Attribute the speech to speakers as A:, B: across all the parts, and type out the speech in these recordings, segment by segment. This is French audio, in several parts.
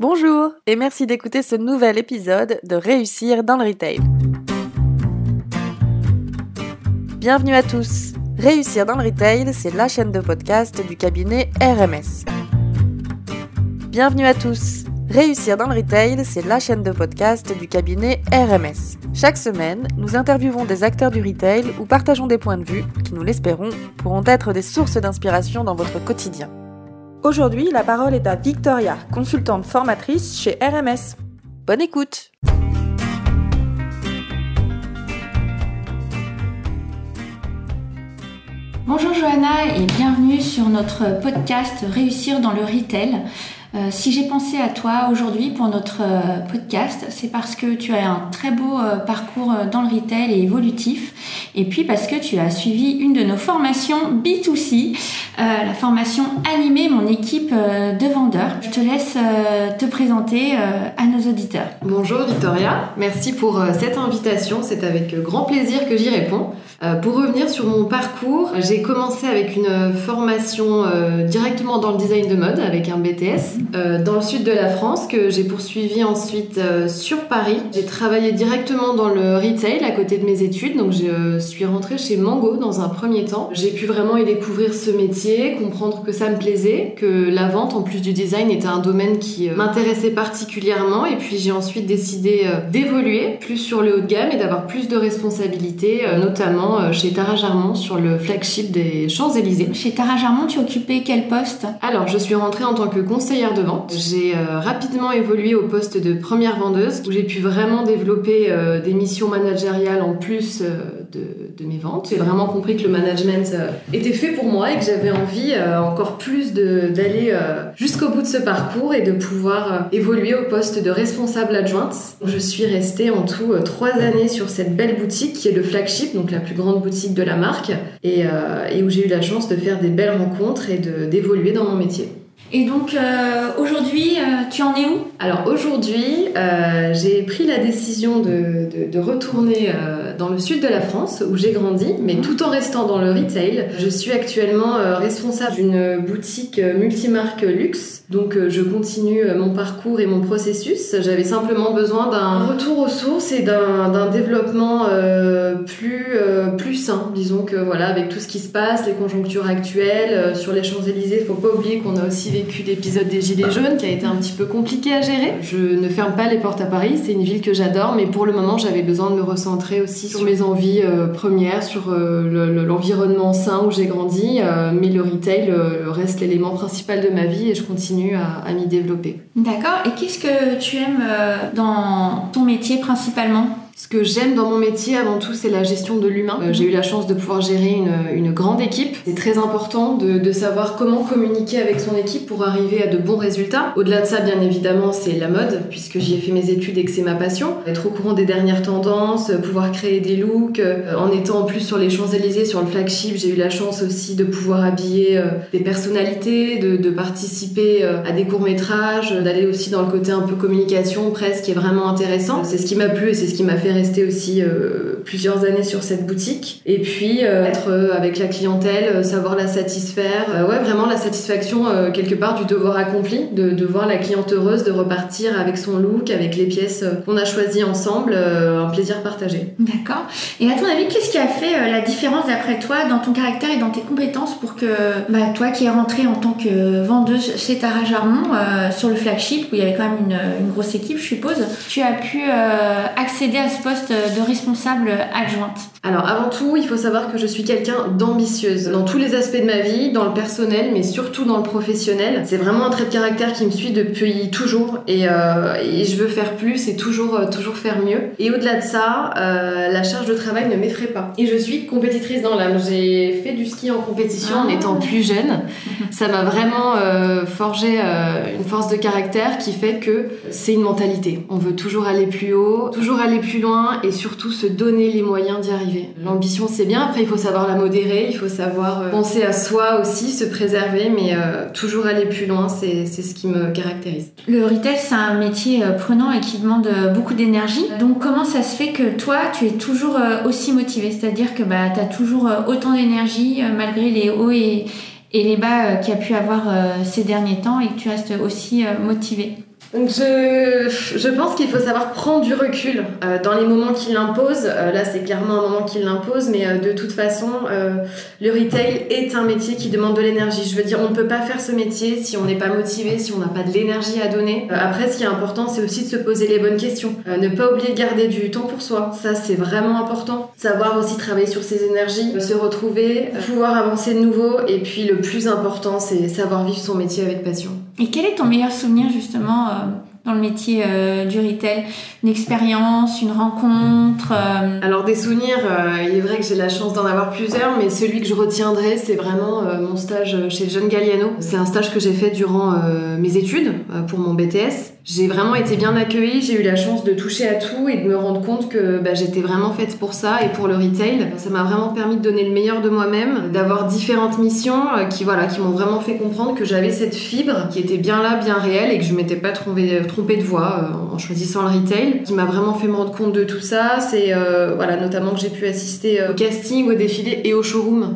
A: Bonjour et merci d'écouter ce nouvel épisode de Réussir dans le Retail. Bienvenue à tous. Réussir dans le Retail, c'est la chaîne de podcast du cabinet RMS. Bienvenue à tous. Réussir dans le Retail, c'est la chaîne de podcast du cabinet RMS. Chaque semaine, nous interviewons des acteurs du retail ou partageons des points de vue qui, nous l'espérons, pourront être des sources d'inspiration dans votre quotidien. Aujourd'hui, la parole est à Victoria, consultante formatrice chez RMS. Bonne écoute
B: Bonjour Johanna et bienvenue sur notre podcast Réussir dans le retail. Euh, si j'ai pensé à toi aujourd'hui pour notre euh, podcast, c'est parce que tu as un très beau euh, parcours dans le retail et évolutif, et puis parce que tu as suivi une de nos formations B2C, la formation animée mon équipe de vendeurs. Je te laisse te présenter à nos auditeurs.
C: Bonjour Victoria, merci pour cette invitation, c'est avec grand plaisir que j'y réponds. Pour revenir sur mon parcours, j'ai commencé avec une formation directement dans le design de mode avec un BTS euh, dans le sud de la France que j'ai poursuivi ensuite euh, sur Paris. J'ai travaillé directement dans le retail à côté de mes études, donc je euh, suis rentrée chez Mango dans un premier temps. J'ai pu vraiment y découvrir ce métier, comprendre que ça me plaisait, que la vente en plus du design était un domaine qui m'intéressait particulièrement et puis j'ai ensuite décidé d'évoluer plus sur le haut de gamme et d'avoir plus de responsabilités, notamment chez Tara Jarmon sur le flagship des Champs-Élysées.
B: Chez Tara Jarmon, tu occupais quel poste?
C: Alors, je suis rentrée en tant que conseillère de vente. J'ai euh, rapidement évolué au poste de première vendeuse où j'ai pu vraiment développer euh, des missions managériales en plus euh, de, mes ventes. J'ai vraiment compris que le management était fait pour moi et que j'avais envie encore plus d'aller jusqu'au bout de ce parcours et de pouvoir évoluer au poste de responsable adjointe. Je suis restée en tout trois années sur cette belle boutique qui est le flagship, donc la plus grande boutique de la marque, et, et où j'ai eu la chance de faire des belles rencontres et d'évoluer dans mon métier.
B: Et donc euh, aujourd'hui, euh, tu en es où?
C: Alors aujourd'hui, euh, j'ai pris la décision de, de, retourner dans le sud de la France où j'ai grandi, mais tout en restant dans le retail. Je suis actuellement responsable d'une boutique multimarque luxe. Donc je continue mon parcours et mon processus. J'avais simplement besoin d'un retour aux sources et d'un développement plus, plus sain. Disons que voilà, avec tout ce qui se passe, les conjonctures actuelles, sur les Champs-Élysées, il faut pas oublier qu'on a aussi vécu l'épisode des Gilets jaunes qui a été un petit peu compliqué à gérer. Je ne ferme pas les portes à Paris, c'est une ville que j'adore, mais pour le moment j'avais besoin de me recentrer aussi sur mes envies euh, premières, sur euh, l'environnement sain où j'ai grandi, euh, mais le retail reste l'élément principal de ma vie et je continue à, à m'y développer.
B: D'accord, et qu'est-ce que tu aimes dans ton métier principalement?
C: Ce que j'aime dans mon métier avant tout, c'est la gestion de l'humain. Euh, j'ai eu la chance de pouvoir gérer une, une grande équipe. C'est très important de, de, savoir comment communiquer avec son équipe pour arriver à de bons résultats. Au-delà de ça, bien évidemment, c'est la mode, puisque j'y ai fait mes études et que c'est ma passion. Être au courant des dernières tendances, pouvoir créer des looks. Euh, en étant en plus sur les Champs-Élysées, sur le flagship, j'ai eu la chance aussi de pouvoir habiller euh, des personnalités, de, de participer à des courts-métrages, d'aller aussi dans le côté un peu communication, presse, qui est vraiment intéressant. C'est ce qui m'a plu et c'est ce qui m'a fait rester aussi euh, plusieurs années sur cette boutique. Et puis euh, être euh, avec la clientèle, savoir la satisfaire. ouais, vraiment la satisfaction quelque part du devoir accompli, de, de, voir la cliente heureuse, de repartir avec son look, avec les pièces qu'on a choisies ensemble, un plaisir partagé.
B: D'accord. Et à ton avis, qu'est-ce qui a fait la différence d'après toi dans ton caractère et dans tes compétences pour que bah, toi qui es rentrée en tant que vendeuse chez Tara Jarmon sur le flagship où il y avait quand même une, grosse équipe, je suppose, tu as pu accéder à poste de responsable adjointe
C: Alors avant tout, il faut savoir que je suis quelqu'un d'ambitieuse dans tous les aspects de ma vie, dans le personnel, mais surtout dans le professionnel. C'est vraiment un trait de caractère qui me suit depuis toujours et, euh, et je veux faire plus et toujours, euh, toujours faire mieux. Et au-delà de ça, euh, la charge de travail ne m'effraie pas. Et je suis compétitrice dans l'âme. J'ai fait du ski en compétition en ah. étant plus jeune. Ça m'a vraiment forgé une force de caractère qui fait que c'est une mentalité. On veut toujours aller plus haut, toujours aller plus loin et surtout se donner les moyens d'y arriver. L'ambition c'est bien, après il faut savoir la modérer, il faut savoir euh, penser à soi aussi, se préserver, mais euh, toujours aller plus loin, c'est ce qui me caractérise.
B: Le retail c'est un métier euh, prenant et qui demande beaucoup d'énergie, donc comment ça se fait que toi tu es toujours aussi motivé, c'est-à-dire que bah, tu as toujours autant d'énergie malgré les hauts et, et les bas qu'il y a pu avoir ces derniers temps et que tu restes aussi motivé?
C: Donc je, je pense qu'il faut savoir prendre du recul euh, dans les moments qui l'imposent. Euh, là, c'est clairement un moment qui l'impose, mais euh, de toute façon, euh, le retail est un métier qui demande de l'énergie. Je veux dire, on ne peut pas faire ce métier si on n'est pas motivé, si on n'a pas de l'énergie à donner. Euh, après, ce qui est important, c'est aussi de se poser les bonnes questions. Euh, ne pas oublier de garder du temps pour soi. Ça, c'est vraiment important. Savoir aussi travailler sur ses énergies, se retrouver, pouvoir avancer de nouveau. Et puis, le plus important, c'est savoir vivre son métier avec passion.
B: Et quel est ton meilleur souvenir justement euh, dans le métier euh, du retail? Une expérience, une rencontre euh,
C: Alors des souvenirs, euh, il est vrai que j'ai la chance d'en avoir plusieurs, mais celui que je retiendrai, c'est vraiment mon stage chez John Galliano. C'est un stage que j'ai fait durant mes études pour mon BTS. J'ai vraiment été bien accueillie, j'ai eu la chance de toucher à tout et de me rendre compte que bah, j'étais vraiment faite pour ça et pour le retail. Ça m'a vraiment permis de donner le meilleur de moi-même, d'avoir différentes missions euh, qui voilà, qui m'ont vraiment fait comprendre que j'avais cette fibre qui était bien là, bien réelle et que je m'étais pas trompée, trompée de voie euh, en choisissant le retail. Qui m'a vraiment fait me rendre compte de tout ça, c'est euh, voilà notamment que j'ai pu assister euh, au casting, au défilé et au showroom.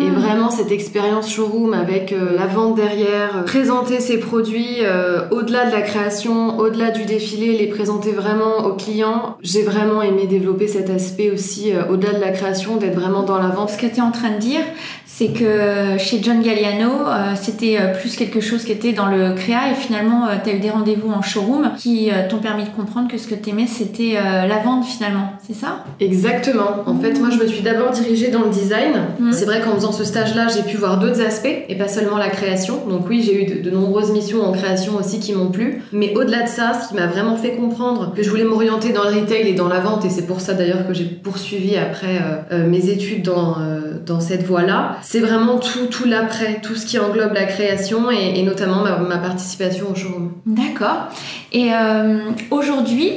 C: Et
B: hmm.
C: vraiment cette expérience showroom avec euh, la vente derrière, euh, présenter ses produits euh, au-delà de la création, au-delà du défilé, les présenter vraiment aux clients. J'ai vraiment aimé développer cet aspect aussi au-delà de la création, d'être vraiment dans la vente.
B: Ce que tu es en train de dire, c'est que chez John Galliano, euh, c'était euh, plus quelque chose qui était dans le créa et finalement, tu as eu des rendez-vous en showroom qui euh, t'ont permis de comprendre que ce que tu aimais, c'était euh, la vente finalement. C'est ça?
C: Exactement. En fait, moi, je me suis d'abord dirigée dans le design.
B: Mhm.
C: C'est vrai qu'en faisant ce stage-là, j'ai pu voir d'autres aspects et pas seulement la création. Donc oui, j'ai eu de, de nombreuses missions en création aussi qui m'ont plu. Mais au-delà de ça, ce qui m'a vraiment fait comprendre que je voulais m'orienter dans le retail et dans la vente, et c'est pour ça d'ailleurs que j'ai poursuivi après euh, euh, mes études dans, euh, dans cette voie-là, c'est vraiment tout, l'après, tout ce qui englobe la création et, notamment ma, ma participation au showroom.
B: D'accord. Et euh, aujourd'hui,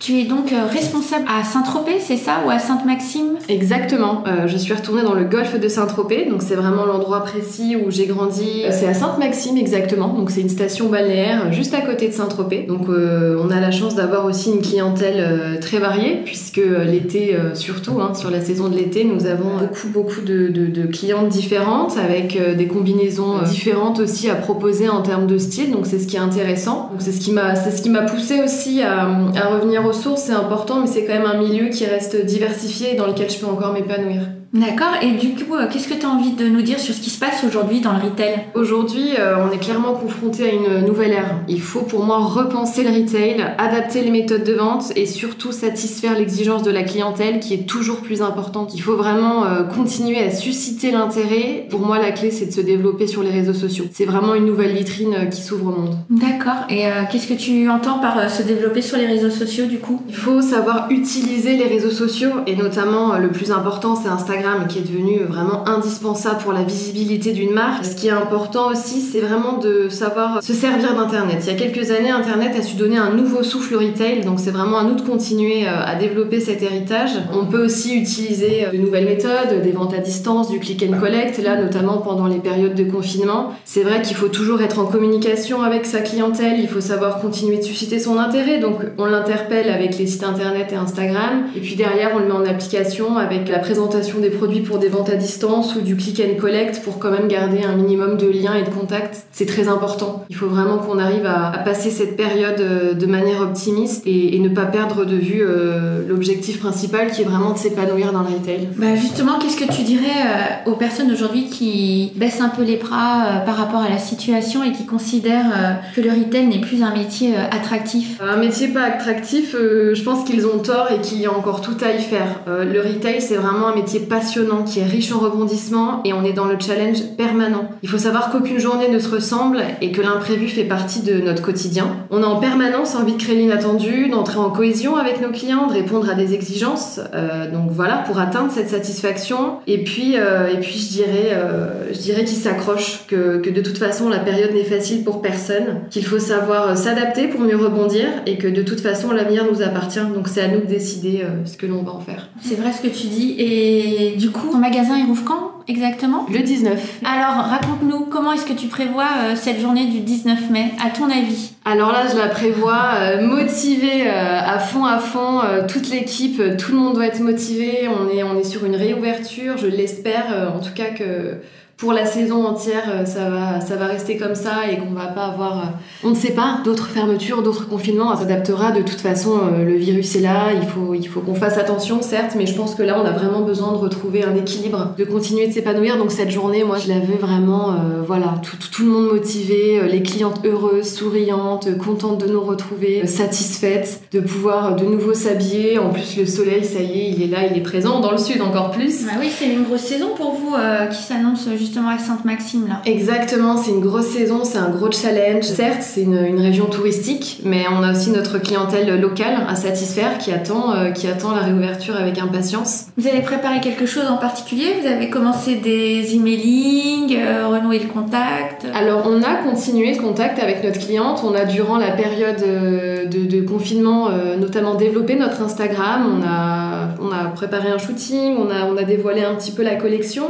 B: tu es donc euh, responsable à Saint-Tropez, c'est ça Ou à Sainte-Maxime?
C: Exactement. Euh, je suis retournée dans le golfe de Saint-Tropez, donc c'est vraiment l'endroit précis où j'ai grandi. Euh, C'est à Sainte-Maxime exactement, donc c'est une station balnéaire juste à côté de Saint-Tropez. Donc on a la chance d'avoir aussi une clientèle très variée, puisque l'été, surtout hein, sur la saison de l'été, nous avons beaucoup beaucoup de, de- de clientes différentes avec des combinaisons différentes aussi à proposer en termes de style. Donc c'est ce qui est intéressant. Donc c'est ce qui m'a, poussé aussi à, à revenir aux C'est important, mais c'est quand même un milieu qui reste diversifié et dans lequel je peux encore m'épanouir.
B: D'accord. Et du coup, euh, qu'est-ce que tu as envie de nous dire sur ce qui se passe aujourd'hui dans le retail?
C: Aujourd'hui, euh, on est clairement confronté à une nouvelle ère. Il faut pour moi repenser le retail, adapter les méthodes de vente et surtout satisfaire l'exigence de la clientèle qui est toujours plus importante. Il faut vraiment euh, continuer à susciter l'intérêt. Pour moi, la clé, c'est de se développer sur les réseaux sociaux. C'est vraiment une nouvelle vitrine qui s'ouvre au monde.
B: D'accord. Et euh, qu'est-ce que tu entends par euh, se développer sur les réseaux sociaux du coup?
C: Il faut savoir utiliser les réseaux sociaux et notamment le plus important c'est Instagram qui est devenu vraiment indispensable pour la visibilité d'une marque. Ce qui est important aussi c'est vraiment de savoir se servir d'internet. Il y a quelques années internet a su donner un nouveau souffle au retail donc c'est vraiment à nous de continuer euh, à développer cet héritage. On peut aussi utiliser euh, de nouvelles méthodes, des ventes à distance, du click and collect là notamment pendant les périodes de confinement. C'est vrai qu'il faut toujours être en communication avec sa clientèle, il faut savoir continuer de susciter son intérêt donc on l'interpelle avec les sites internet et Instagram. Et puis derrière, on le met en application avec la présentation des produits pour des ventes à distance ou du click and collect pour quand même garder un minimum de liens et de contacts. C'est très important. Il faut vraiment qu'on arrive à, à passer cette période euh, de manière optimiste et, et ne pas perdre de vue euh, l'objectif principal qui est vraiment de s'épanouir dans le retail.
B: Bah justement, qu'est-ce que tu dirais euh, aux personnes aujourd'hui qui baissent un peu les bras par rapport à la situation et qui considèrent que le retail n'est plus un métier attractif?
C: Un métier pas attractif, je pense qu'ils ont tort et qu'il y a encore tout à y faire. Le retail, c'est vraiment un métier qui est riche en rebondissements et on est dans le challenge permanent. Il faut savoir qu'aucune journée ne se ressemble et que l'imprévu fait partie de notre quotidien. On a en permanence envie de créer l'inattendu, d'entrer en cohésion avec nos clients, de répondre à des exigences. Euh, donc voilà, pour atteindre cette satisfaction. Et puis, euh, et puis je dirais, euh, je dirais qu'ils s'accrochent, que, que de toute façon la période n'est facile pour personne, qu'il faut savoir euh, s'adapter pour mieux rebondir et que de toute façon l'avenir nous appartient. Donc c'est à nous de décider ce que l'on va en faire.
B: C'est vrai ce que tu dis. Et du coup, ton magasin il rouvre quand exactement
C: Le 19.
B: Alors, raconte-nous comment est-ce que tu prévois euh, cette journée du 19 mai, à ton avis?
C: Alors là, je la prévois euh, motivée euh, à fond, à fond. toute l'équipe, tout le monde doit être motivé. On est, on est sur une réouverture. Je l'espère, en tout cas que pour la saison entière, ça va, ça va rester comme ça et qu'on va pas avoir, on ne sait pas, d'autres fermetures, d'autres confinements. On s'adaptera. De toute façon, le virus est là. Il faut, il faut qu'on fasse attention, certes, mais je pense que là, on a vraiment besoin de retrouver un équilibre, de continuer de s'épanouir. Donc cette journée, moi, je la veux vraiment, voilà, tout, tout, le monde motivé, les clientes heureuses, souriantes, contentes de nous retrouver, satisfaites de pouvoir de nouveau s'habiller. En plus, le soleil, ça y est, il est là, il est présent. Dans le sud, encore plus.
B: Bah oui, c'est une grosse saison pour vous euh, qui s'annonce justement à Sainte-Maxime, là.
C: Exactement, c'est une grosse saison, c'est un gros challenge. Certes, c'est une, une, région touristique, mais on a aussi notre clientèle locale à satisfaire qui attend, euh, qui attend la réouverture avec impatience.
B: Vous avez préparé quelque chose en particulier? Vous avez commencé des emailing, euh, renouer le contact?
C: Alors, on a continué le contact avec notre cliente. On a, durant la période de, de confinement, notamment développé notre Instagram. On a, on a préparé un shooting, on a, on a dévoilé un petit peu la collection.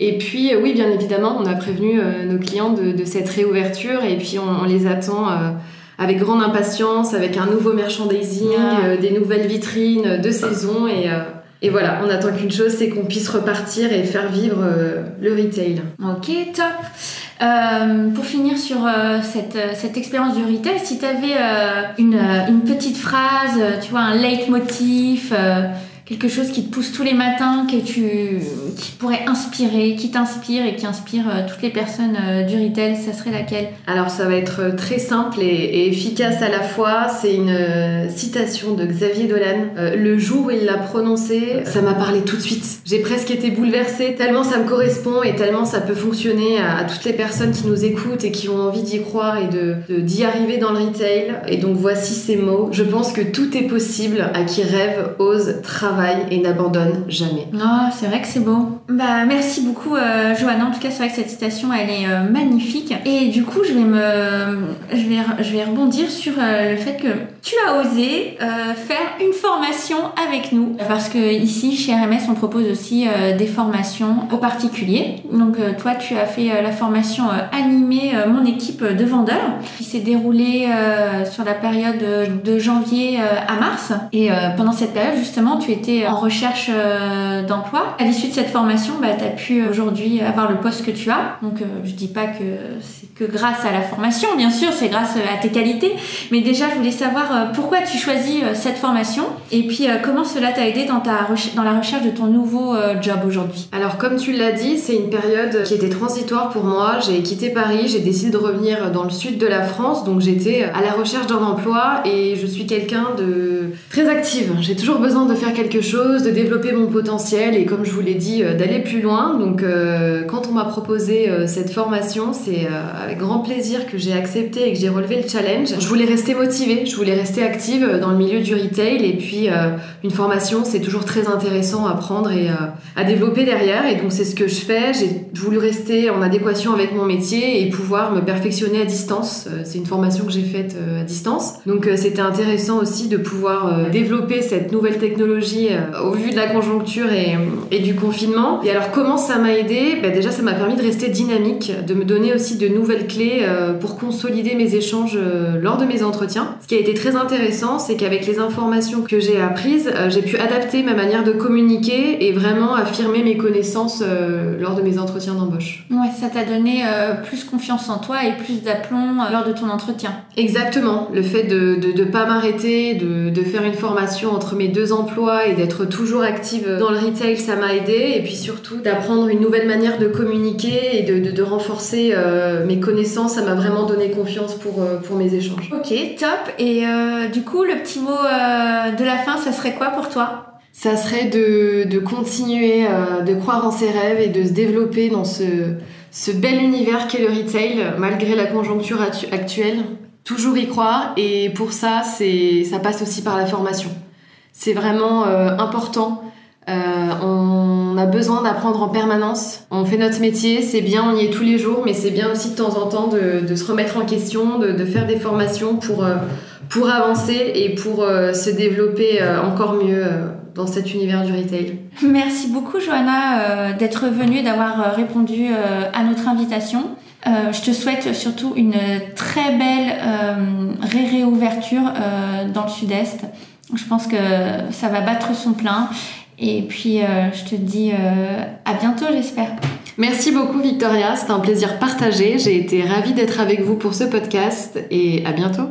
C: Et puis, oui, bien évidemment, on a prévenu euh, nos clients de, cette réouverture et puis on, les attend euh, avec grande impatience, avec un nouveau merchandising, euh, des nouvelles vitrines de saison et, et voilà, on attend qu'une chose, c'est qu'on puisse repartir et faire vivre le retail.
B: Ok, top. Euh, pour finir sur euh, cette, euh, cette expérience du retail, si tu avais une, une, petite phrase, tu vois, un leitmotiv, quelque chose qui te pousse tous les matins, que tu, qui pourrait inspirer, qui t'inspire et qui inspire euh, toutes les personnes euh, du retail, ça serait laquelle?
C: Alors ça va être euh, très simple et, efficace à la fois. C'est une citation de Xavier Dolan. le jour où il l'a prononcé, ça m'a parlé tout de suite. J'ai presque été bouleversée tellement ça me correspond et tellement ça peut fonctionner à, toutes les personnes qui nous écoutent et qui ont envie d'y croire et de d'y arriver dans le retail. Et donc voici ces mots. Je pense que tout est possible à qui rêve, ose, travaille et n'abandonne jamais.
B: Oh, c'est vrai que c'est beau. Bah, merci beaucoup, euh, Johanna. En tout cas, c'est vrai que cette citation, elle est euh, magnifique. Et du coup, je vais me, je vais, je vais rebondir sur euh, le fait que tu as osé euh, faire une formation avec nous. Parce que ici, chez RMS, on propose aussi des formations aux particuliers. Donc, toi, tu as fait la formation animée Mon équipe de vendeurs, qui s'est déroulée sur la période de janvier à mars. Et pendant cette période, justement, tu étais en recherche d'emploi. À l'issue de cette formation, bah, tu as pu euh, aujourd'hui avoir le poste que tu as. Donc, euh, je dis pas que c'est que grâce à la formation, bien sûr, c'est grâce à tes qualités. Mais déjà, je voulais savoir pourquoi tu choisis cette formation et puis comment cela t'a aidé dans, ta dans la recherche de ton nouveau job aujourd'hui?
C: Alors, comme tu l'as dit, c'est une période qui était transitoire pour moi. J'ai quitté Paris, j'ai décidé de revenir dans le sud de la France. Donc, j'étais à la recherche d'un emploi et je suis quelqu'un de très active. J'ai toujours besoin de faire quelque chose, de développer mon potentiel et comme je vous l'ai dit, euh, plus loin. Donc euh, quand on m'a proposé euh, cette formation, c'est avec grand plaisir que j'ai accepté et que j'ai relevé le challenge. Je voulais rester motivée, je voulais rester active dans le milieu du retail et puis une formation, c'est toujours très intéressant à prendre et à développer derrière. Et donc c'est ce que je fais. J'ai voulu rester en adéquation avec mon métier et pouvoir me perfectionner à distance. C'est une formation que j'ai faite à distance. Donc c'était intéressant aussi de pouvoir développer cette nouvelle technologie euh, au vu de la conjoncture et, du confinement. Et alors comment ça m'a aidé? Ben Déjà ça m'a permis de rester dynamique, de me donner aussi de nouvelles clés euh, pour consolider mes échanges euh, lors de mes entretiens. Ce qui a été très intéressant, c'est qu'avec les informations que j'ai apprises, j'ai pu adapter ma manière de communiquer et vraiment affirmer mes connaissances lors de mes entretiens d'embauche.
B: Ouais, ça t'a donné plus confiance en toi et plus d'aplomb lors de ton entretien.
C: Exactement. Le fait de ne pas m'arrêter, de, de faire une formation entre mes deux emplois et d'être toujours active dans le retail, ça m'a aidé. Et puis surtout d'apprendre une nouvelle manière de communiquer et de, de, renforcer euh, mes connaissances, ça m'a vraiment donné confiance pour, euh, pour mes échanges.
B: Ok, top. Et euh, du coup, le petit mot de la fin, ça serait quoi pour toi?
C: Ça serait de, de continuer de croire en ses rêves et de se développer dans ce, ce bel univers qu'est le retail, malgré la conjoncture actuelle. Toujours y croire et pour ça, c'est ça passe aussi par la formation. C'est vraiment euh, important. Euh, on a besoin d'apprendre en permanence. On fait notre métier, c'est bien, on y est tous les jours, mais c'est bien aussi de temps en temps de, se remettre en question, de, faire des formations pour, euh, pour avancer et pour se développer encore mieux dans cet univers du retail.
B: Merci beaucoup Johanna d'être venue, d'avoir répondu à notre invitation. je te souhaite surtout une très belle réouverture dans le sud-est. Je pense que ça va battre son plein. Et puis, euh, je te dis euh, à bientôt, j'espère.
D: Merci beaucoup Victoria, c'est un plaisir partagé. J'ai été ravie d'être avec vous pour ce podcast et à bientôt.